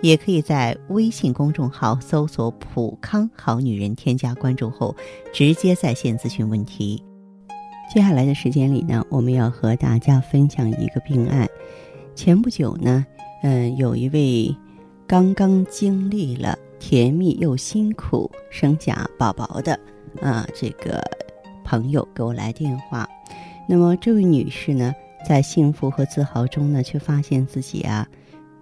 也可以在微信公众号搜索“普康好女人”，添加关注后，直接在线咨询问题。接下来的时间里呢，我们要和大家分享一个病案。前不久呢，嗯，有一位刚刚经历了甜蜜又辛苦生假宝宝的啊这个朋友给我来电话。那么这位女士呢，在幸福和自豪中呢，却发现自己啊。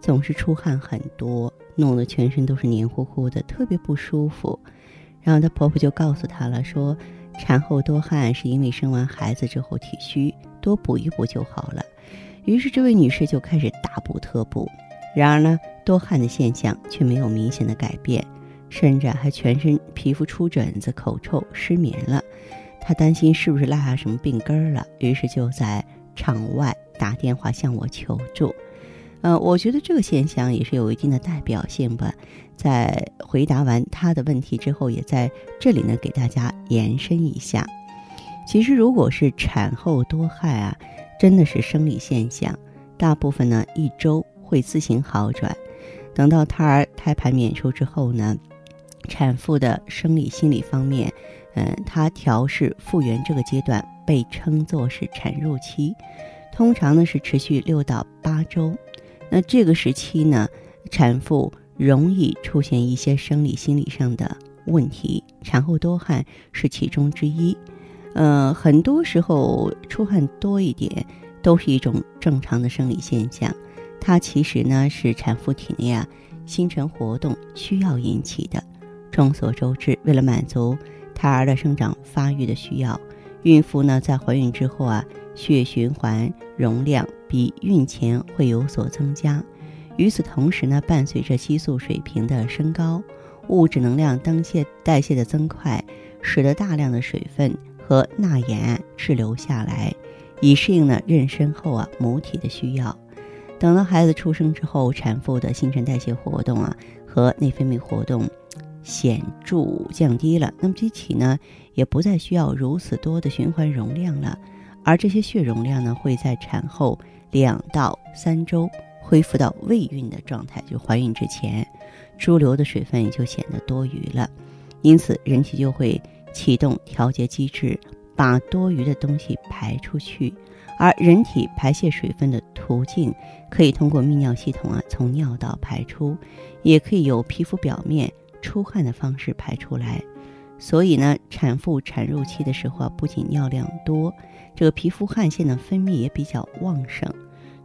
总是出汗很多，弄得全身都是黏糊糊的，特别不舒服。然后她婆婆就告诉她了，说产后多汗是因为生完孩子之后体虚，多补一补就好了。于是这位女士就开始大补特补。然而呢，多汗的现象却没有明显的改变，甚至还全身皮肤出疹子、口臭、失眠了。她担心是不是落下什么病根儿了，于是就在场外打电话向我求助。呃，我觉得这个现象也是有一定的代表性吧。在回答完他的问题之后，也在这里呢给大家延伸一下。其实，如果是产后多汗啊，真的是生理现象，大部分呢一周会自行好转。等到胎儿胎盘娩出之后呢，产妇的生理心理方面，嗯，她调试复原这个阶段被称作是产褥期，通常呢是持续六到八周。那这个时期呢，产妇容易出现一些生理心理上的问题，产后多汗是其中之一。呃，很多时候出汗多一点都是一种正常的生理现象，它其实呢是产妇体内啊新陈活动需要引起的。众所周知，为了满足胎儿的生长发育的需要，孕妇呢在怀孕之后啊。血液循环容量比孕前会有所增加，与此同时呢，伴随着激素水平的升高，物质能量代谢代谢的增快，使得大量的水分和钠盐滞留下来，以适应呢妊娠后啊母体的需要。等到孩子出生之后，产妇的新陈代谢活动啊和内分泌活动显著降低了，那么机体呢也不再需要如此多的循环容量了。而这些血容量呢，会在产后两到三周恢复到未孕的状态，就怀孕之前，猪流的水分也就显得多余了，因此人体就会启动调节机制，把多余的东西排出去。而人体排泄水分的途径，可以通过泌尿系统啊，从尿道排出，也可以由皮肤表面出汗的方式排出来。所以呢，产妇产褥期的时候啊，不仅尿量多，这个皮肤汗腺的分泌也比较旺盛，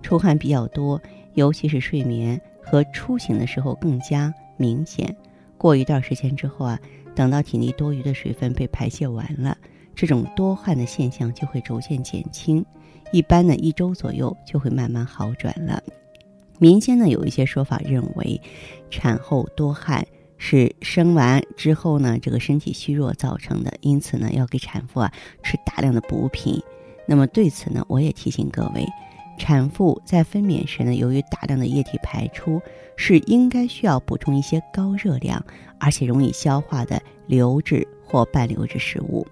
出汗比较多，尤其是睡眠和出行的时候更加明显。过一段时间之后啊，等到体内多余的水分被排泄完了，这种多汗的现象就会逐渐减轻，一般呢一周左右就会慢慢好转了。民间呢有一些说法认为，产后多汗。是生完之后呢，这个身体虚弱造成的，因此呢，要给产妇啊吃大量的补品。那么对此呢，我也提醒各位，产妇在分娩时呢，由于大量的液体排出，是应该需要补充一些高热量而且容易消化的流质或半流质食物。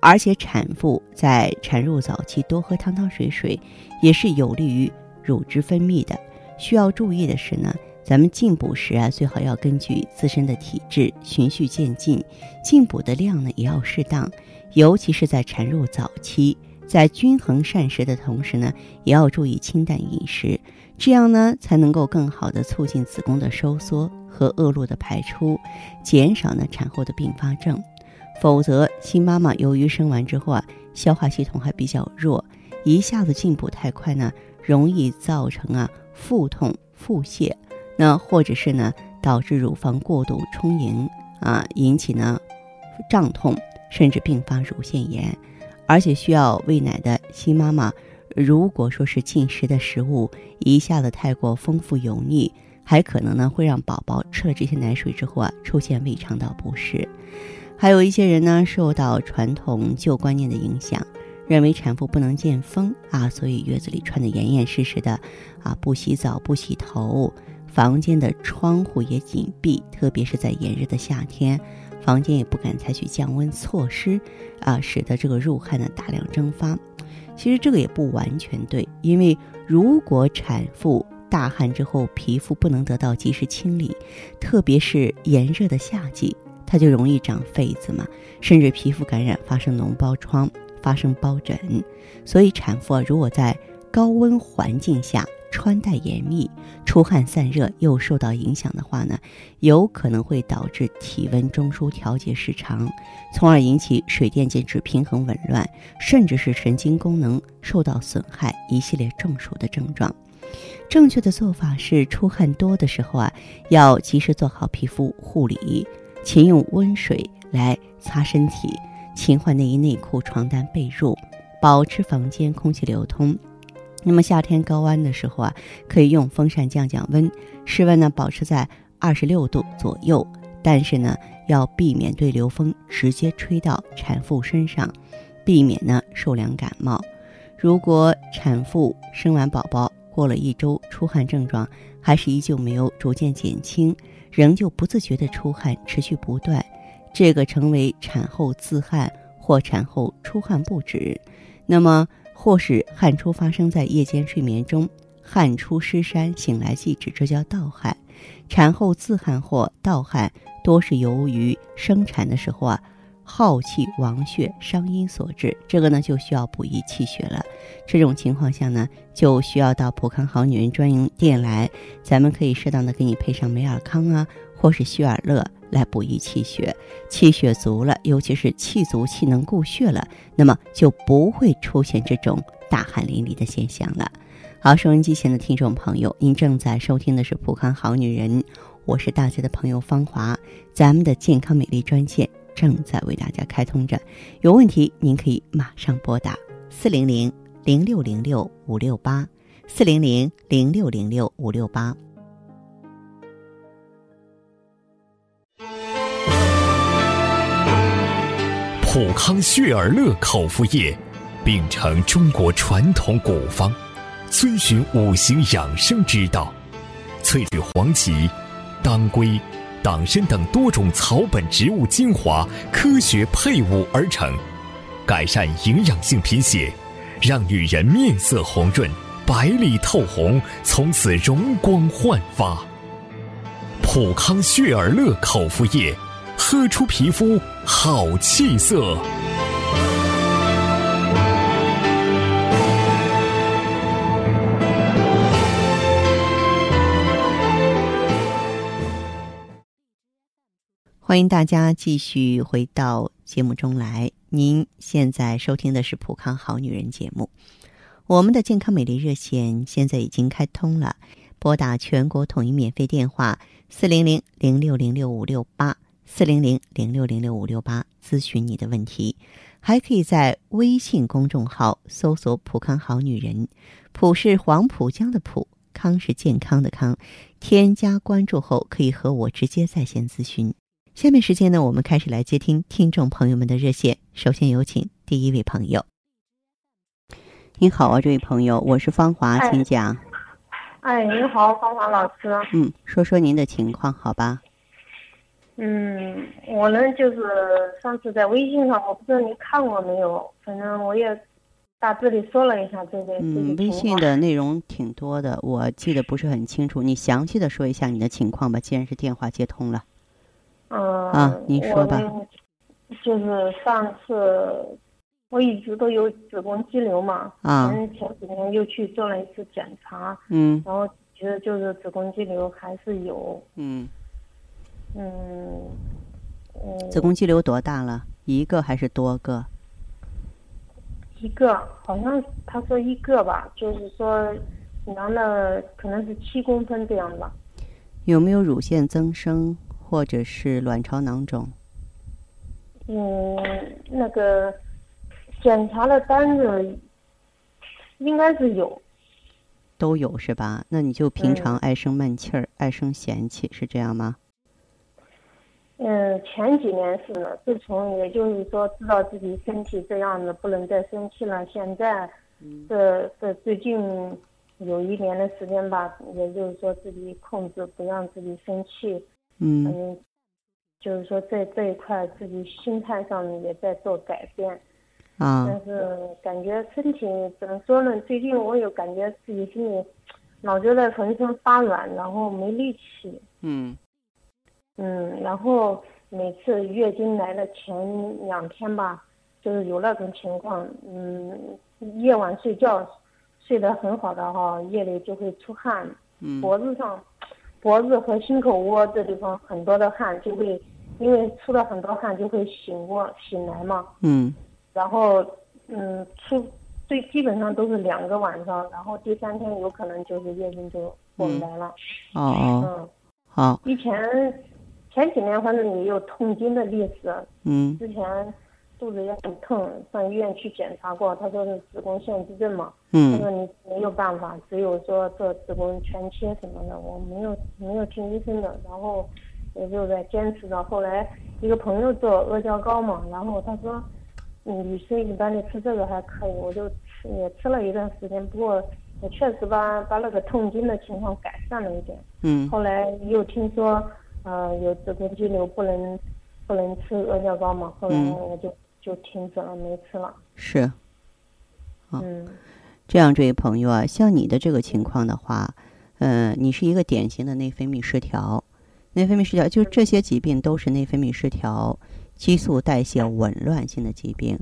而且产妇在产褥早期多喝汤汤水水，也是有利于乳汁分泌的。需要注意的是呢。咱们进补时啊，最好要根据自身的体质循序渐进，进补的量呢也要适当，尤其是在产褥早期，在均衡膳食的同时呢，也要注意清淡饮食，这样呢才能够更好的促进子宫的收缩和恶露的排出，减少呢产后的并发症。否则，新妈妈由于生完之后啊，消化系统还比较弱，一下子进补太快呢，容易造成啊腹痛、腹泻。那或者是呢，导致乳房过度充盈啊，引起呢胀痛，甚至并发乳腺炎，而且需要喂奶的新妈妈，如果说是进食的食物一下子太过丰富油腻，还可能呢会让宝宝吃了这些奶水之后啊出现胃肠道不适。还有一些人呢，受到传统旧观念的影响，认为产妇不能见风啊，所以月子里穿得严严实实的，啊，不洗澡不洗头，房间的窗户也紧闭，特别是在炎热的夏天，房间也不敢采取降温措施，啊，使得这个入汗呢大量蒸发。其实这个也不完全对，因为如果产妇大汗之后皮肤不能得到及时清理，特别是炎热的夏季。它就容易长痱子嘛，甚至皮肤感染，发生脓包疮，发生疱疹。所以产妇啊如果在高温环境下穿戴严密、出汗散热又受到影响的话呢，有可能会导致体温中枢调节失常，从而引起水电解质平衡紊乱，甚至是神经功能受到损害，一系列中暑的症状。正确的做法是，出汗多的时候啊，要及时做好皮肤护理。勤用温水来擦身体，勤换内衣内裤、床单被褥，保持房间空气流通。那么夏天高温的时候啊，可以用风扇降降温，室温呢保持在二十六度左右。但是呢，要避免对流风直接吹到产妇身上，避免呢受凉感冒。如果产妇生完宝宝过了一周，出汗症状还是依旧没有逐渐减轻。仍旧不自觉的出汗，持续不断，这个成为产后自汗或产后出汗不止，那么或是汗出发生在夜间睡眠中，汗出湿衫，醒来即止，这叫盗汗。产后自汗或盗汗多是由于生产的时候啊。耗气亡血伤阴所致，这个呢就需要补益气血了。这种情况下呢，就需要到普康好女人专营店来，咱们可以适当的给你配上美尔康啊，或是血尔乐来补益气血。气血足了，尤其是气足气能固血了，那么就不会出现这种大汗淋漓的现象了。好，收音机前的听众朋友，您正在收听的是普康好女人，我是大家的朋友芳华，咱们的健康美丽专线。正在为大家开通着，有问题您可以马上拨打四零零零六零六五六八四零零零六零六五六八。普康血尔乐口服液，秉承中国传统古方，遵循五行养生之道，萃取黄芪、当归。党参等多种草本植物精华科学配伍而成，改善营养性贫血，让女人面色红润、白里透红，从此容光焕发。普康血尔乐口服液，喝出皮肤好气色。欢迎大家继续回到节目中来。您现在收听的是《普康好女人》节目。我们的健康美丽热线现在已经开通了，拨打全国统一免费电话四零零零六零六五六八四零零零六零六五六八咨询你的问题。还可以在微信公众号搜索“普康好女人”，普是黄浦江的浦，康是健康的康。添加关注后，可以和我直接在线咨询。下面时间呢，我们开始来接听听众朋友们的热线。首先有请第一位朋友。你好啊，这位朋友，我是芳华，请讲。哎，您好，芳华老师。嗯，说说您的情况，好吧？嗯，我呢就是上次在微信上，我不知道你看过没有，反正我也大致的说了一下这个。嗯，微信的内容挺多的，我记得不是很清楚，你详细的说一下你的情况吧。既然是电话接通了。嗯，啊，你说吧。就是上次我一直都有子宫肌瘤嘛，啊，前几天又去做了一次检查，嗯，然后觉得就是子宫肌瘤还是有，嗯，嗯，嗯。子宫肌瘤多大了？一个还是多个？一个，好像他说一个吧，就是说量了可能是七公分这样吧。有没有乳腺增生？或者是卵巢囊肿。嗯，那个检查的单子应该是有。都有是吧？那你就平常爱生闷气儿，爱生嫌弃，是这样吗？嗯，前几年是呢，自从也就是说知道自己身体这样子不能再生气了，现在，这这最近有一年的时间吧，也就是说自己控制不让自己生气，嗯，就是说在这一块自己心态上也在做改变，啊，但是感觉身体怎么说呢？最近我有感觉自己心里老觉得浑身发软，然后没力气，嗯。嗯，然后每次月经来的前两天吧，就是有那种情况，嗯，夜晚睡觉睡得很好的哈，夜里就会出汗，脖子上，脖子和心口窝这地方很多的汗，就会因为出了很多汗就会醒过醒来嘛，嗯，然后嗯出最基本上都是两个晚上，然后第三天有可能就是月经就过不来了，哦哦，嗯，好，以前。前几年反正也有痛经的历史，嗯，之前肚子也很痛，上医院去检查过，他说是子宫腺肌症嘛，嗯，他说你没有办法，只有说做子宫全切什么的，我没有没有听医生的，然后也就在坚持着。后来一个朋友做阿胶糕嘛，然后他说，女生一般的吃这个还可以，我就吃也吃了一段时间，不过也确实把把那个痛经的情况改善了一点，嗯，后来又听说。呃，有子宫肌瘤不能不能吃阿胶糕嘛，后来我就就停止了，没吃了。是，嗯，这样，这位朋友啊，像你的这个情况的话，呃，你是一个典型的内分泌失调，内分泌失调就这些疾病都是内分泌失调、激素代谢紊乱性的疾病。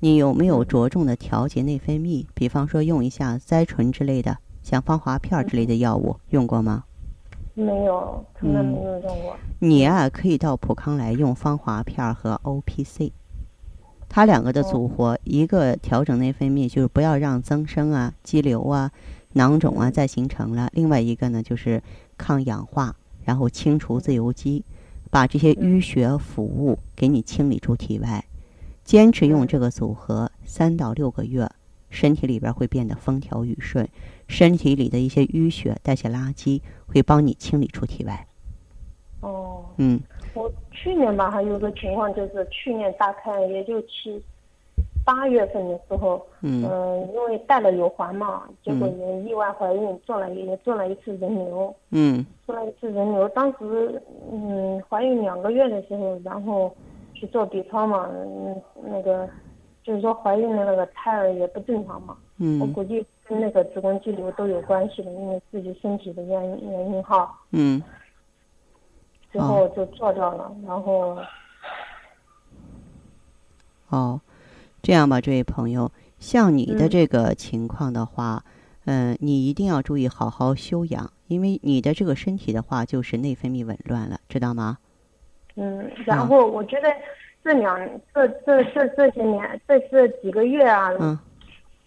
你有没有着重的调节内分泌？比方说用一下甾醇之类的，像芳华片之类的药物用过吗？没有，从来没有用过。你啊，可以到普康来用芳华片和 O P C，它两个的组合，一个调整内分泌，就是不要让增生啊、肌瘤啊、囊肿啊再形成了；另外一个呢，就是抗氧化，然后清除自由基，把这些淤血腐物给你清理出体外。坚持用这个组合三到六个月。身体里边会变得风调雨顺，身体里的一些淤血、代谢垃圾会帮你清理出体外。哦，嗯，我去年吧还有个情况，就是去年大概也就七八月份的时候，嗯，因为戴了有环嘛，结果也意外怀孕，做了也做了一次人流，嗯，做了一次人流，当时嗯怀孕两个月的时候，然后去做 B 超嘛，嗯那个。就是说怀孕的那个胎儿也不正常嘛，嗯，我估计跟那个子宫肌瘤都有关系的，因为自己身体的原因原因哈，嗯，最后就做掉了，然后，哦，这样吧，这位朋友，像你的这个情况的话，嗯，你一定要注意好好休养，因为你的这个身体的话就是内分泌紊乱了，知道吗？嗯，然后我觉得。这两这这这这些年这这几个月啊，嗯，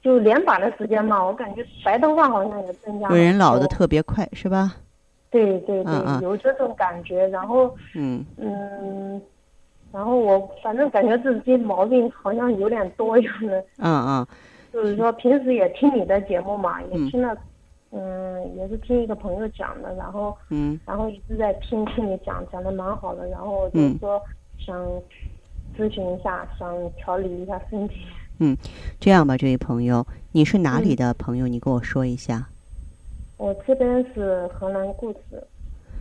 就连把的时间嘛，我感觉白头发好像也增加了。人老的特别快，是吧？对对对，有这种感觉。然后嗯嗯，然后我反正感觉自己毛病好像有点多样的。嗯嗯。就是说平时也听你的节目嘛，也听了，嗯，也是听一个朋友讲的，然后嗯，然后一直在听听你讲，讲的蛮好的，然后我就说想。咨询一下，想调理一下身体。嗯，这样吧，这位朋友，你是哪里的朋友？你跟我说一下。我这边是河南固始，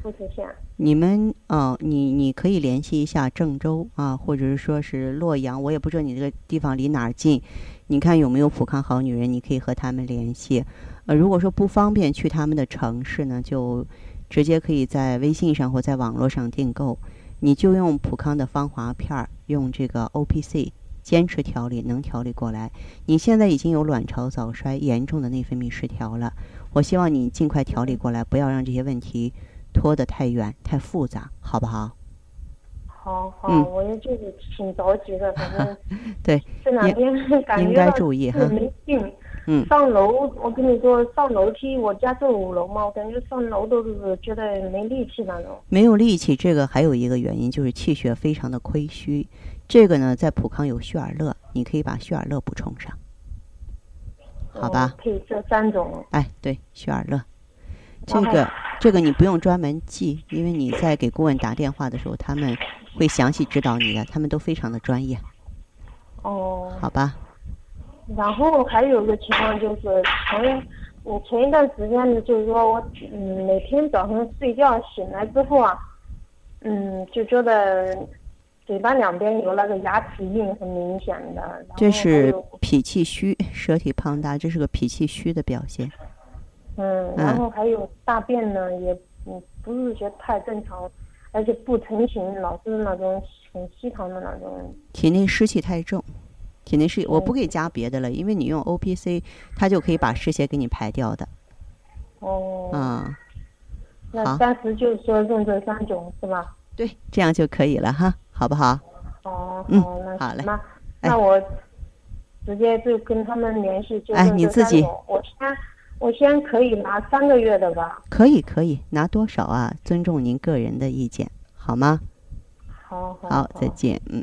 固始县。你们哦，你你可以联系一下郑州啊，或者是说是洛阳，我也不知道你这个地方离哪儿近。你看有没有普康好女人？你可以和他们联系。呃，如果说不方便去他们的城市呢，就直接可以在微信上或在网络上订购。你就用普康的芳华片儿，用这个 O P C，坚持调理能调理过来。你现在已经有卵巢早衰、严重的内分泌失调了，我希望你尽快调理过来，不要让这些问题拖得太远、太复杂，好不好？好好，我也就是挺着急的，反正 对这两天 感觉到没劲。嗯，上楼，我跟你说，上楼梯，我家住五楼嘛，我感觉上楼都是觉得没力气那种。没有力气，这个还有一个原因就是气血非常的亏虚。这个呢，在普康有血尔乐，你可以把血尔乐补充上，好吧？配这三种。哎，对，血尔乐，这个这个你不用专门记，因为你在给顾问打电话的时候，他们会详细指导你的，他们都非常的专业。哦。好吧。然后还有个情况就是前，我前一段时间呢，就是说我嗯每天早上睡觉醒来之后啊，嗯就觉得嘴巴两边有那个牙齿印很明显的。这是脾气虚，舌体胖大，这是个脾气虚的表现。嗯，然后还有大便呢，也嗯不是觉得太正常，而且不成形，老是那种很稀糖的那种。体内湿气太重。体内是我不给加别的了，因为你用 O P C，它就可以把湿邪给你排掉的。哦。啊。那暂时就是说用这三种是吧？对，这样就可以了哈，好不好？哦，嗯，那好嘞。那那我直接就跟他们联系，就哎，你自己，我先我先可以拿三个月的吧？可以可以，拿多少啊？尊重您个人的意见，好吗？好好。好，再见，嗯。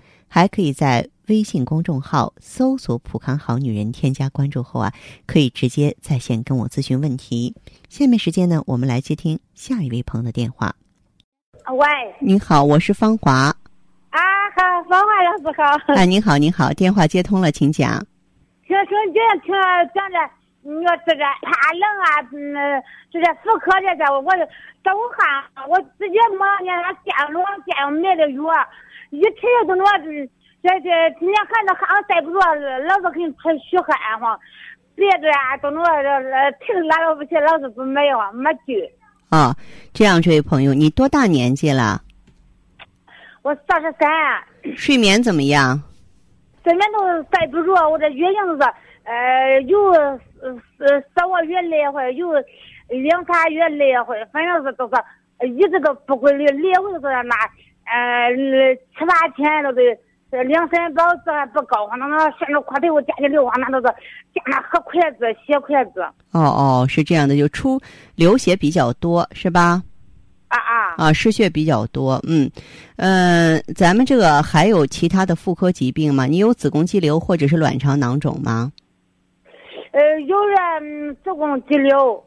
还可以在微信公众号搜索“普康好女人”，添加关注后啊，可以直接在线跟我咨询问题。下面时间呢，我们来接听下一位朋友的电话。喂，您好，我是芳华。啊，好，芳华老师好。哎，您好，您好，电话接通了，请讲。听听听听讲的，你说这个怕冷啊，嗯，这个妇科这个，我都汗，我直接忙呢，那电路电买的药。一天都那这这天天喊着汗晒不住，老是给你出虚汗哈。别的啊都那呃停拉了不起，老是不买哈，没劲。啊，这样，这位朋友，你多大年纪了？我三十三。睡眠怎么样？睡眠都待不住，我这月经是呃有呃三个月来回，有两仨月来回，反正是都是一直都不规律，来回都是那。呃，七八天都得，两三包子还不高，那那伸着裤头夹起流啊，那都是夹那黑筷子、血筷子。哦哦，是这样的，就出流血比较多，是吧？啊啊。啊，失血比较多，嗯，嗯，咱们这个还有其他的妇科疾病吗？你有子宫肌瘤或者是卵巢囊肿吗？呃，有人子宫肌瘤。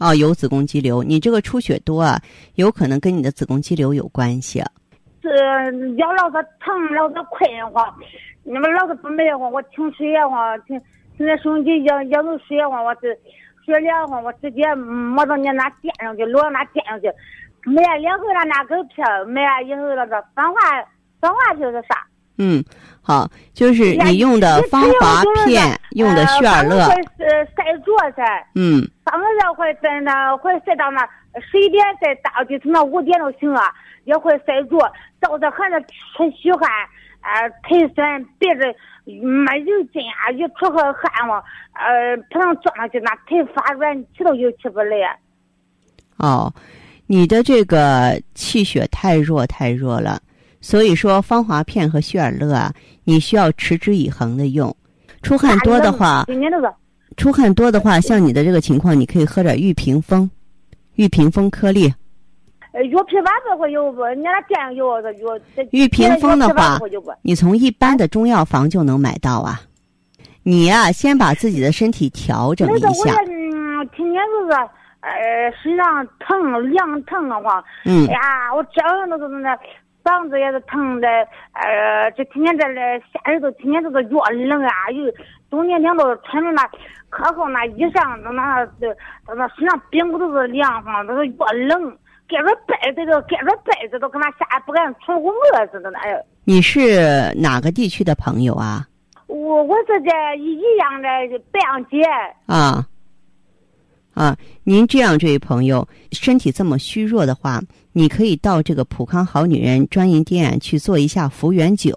哦，有子宫肌瘤，你这个出血多啊，有可能跟你的子宫肌瘤有关系。是腰老是疼，老是困慌，你们老是不美慌，我听水也慌，听听那收音机也也都水也慌，我是水凉慌，我直接摸到你那垫上去，落那垫上去，买两盒那那个片，买完以后那个防滑防滑就是啥？嗯，好，就是你用的芳华片，用的血尔乐。呃晒着噻。嗯。当热会在那会晒到那十一点再到就从那五点都行啊。也会晒着，照着孩子出虚汗，呃，腿酸，别的没有劲啊，一出个汗嘛，呃，不能坐上去，那腿发软，起都又起不来。哦，你的这个气血太弱太弱了，所以说芳华片和血尔乐啊，你需要持之以恒的用。出汗多的话，出汗多的话，像你的这个情况，你可以喝点玉屏风，玉屏风颗粒。呃，药皮丸子会有不？你那店有这药？玉屏风的话，你从一般的中药房就能买到啊。你呀，先把自己的身体调整一下。那个我嗯，天天就是呃身上疼、凉疼的慌。嗯。哎呀，我这样都是那嗓子也是疼的，呃，这天天这来夏日都天天都是越冷啊，又冬天天都穿着那可厚那衣裳，那那这那身上冰不都是凉慌，都是越冷。盖着被子都盖着被子都跟那下不敢出屋门似的那样。你是哪个地区的朋友啊？我我是在一阳的白杨街。啊啊，您这样，这位朋友身体这么虚弱的话，你可以到这个普康好女人专营店去做一下福元酒。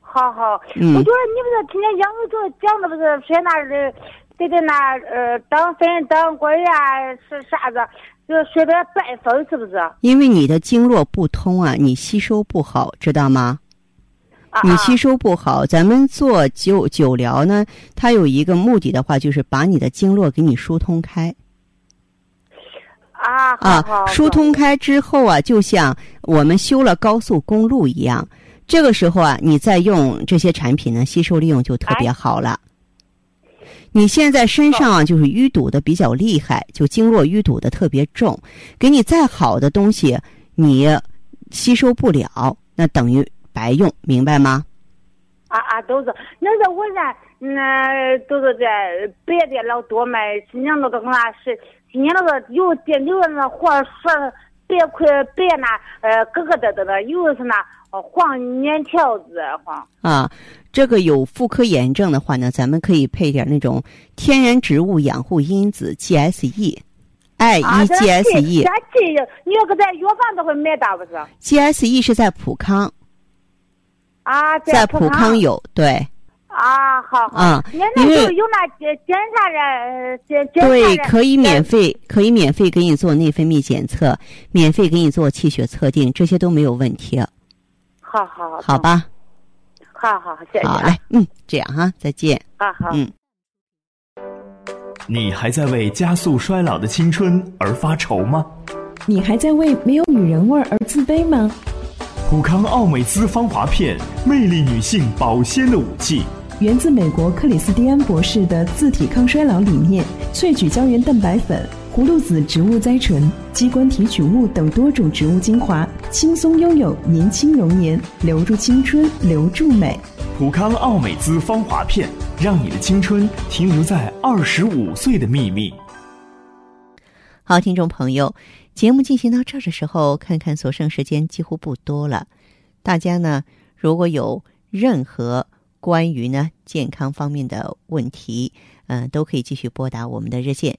好好，嗯我觉得你不是天天杨伟就讲的不是说那的，得在那呃当分当官呀是啥子，就是说的拜风是不是？啊因为你的经络不通啊，你吸收不好，知道吗？啊你吸收不好，咱们做灸灸疗呢，它有一个目的的话，就是把你的经络给你疏通开啊啊，疏通开之后啊，就像我们修了高速公路一样，这个时候啊，你再用这些产品呢，吸收利用就特别哎好了。你现在身上，就是淤堵的比较厉害，就经络淤堵的特别重，给你再好的东西，你吸收不了，那等于白用，明白吗？啊啊都是，那是我家那都是在别的老多买，新疆都都跟那是，今年那个有的有那货说白块白那呃疙疙瘩瘩的，有是那呃黄粘条子黄。啊，这个有妇科炎症的话呢，咱们可以配点那种天然植物养护因子 GSE。I 啊 E 这 GSE，GSE、这这，你要搁在药房都会买到不是？GSE 是在普康，啊，在普普康有对啊，好好。啊有那检检查人，检检查对，可以免费，可以免费给你做内分泌检测，免费给你做气血测定，这些都没有问题，好好好。好？吧？好好，谢谢。好嘞，嗯，这样哈，再见，啊好。嗯。你还在为加速衰老的青春而发愁吗？你还在为没有女人味而自卑吗？普康奥美姿芳华片，魅力女性保鲜的武器。源自美国克里斯蒂安博士的自体抗衰老理念，萃取胶原蛋白粉、葫芦籽植物甾醇、鸡冠提取物等多种植物精华，轻松拥有年轻容颜，留住青春，留住美。普康奥美姿芳华片，让你的青春停留在二十五岁的秘密。好，听众朋友，节目进行到这儿的时候，看看所剩时间几乎不多了。大家呢，如果有任何关于呢健康方面的问题，嗯、都可以继续拨打我们的热线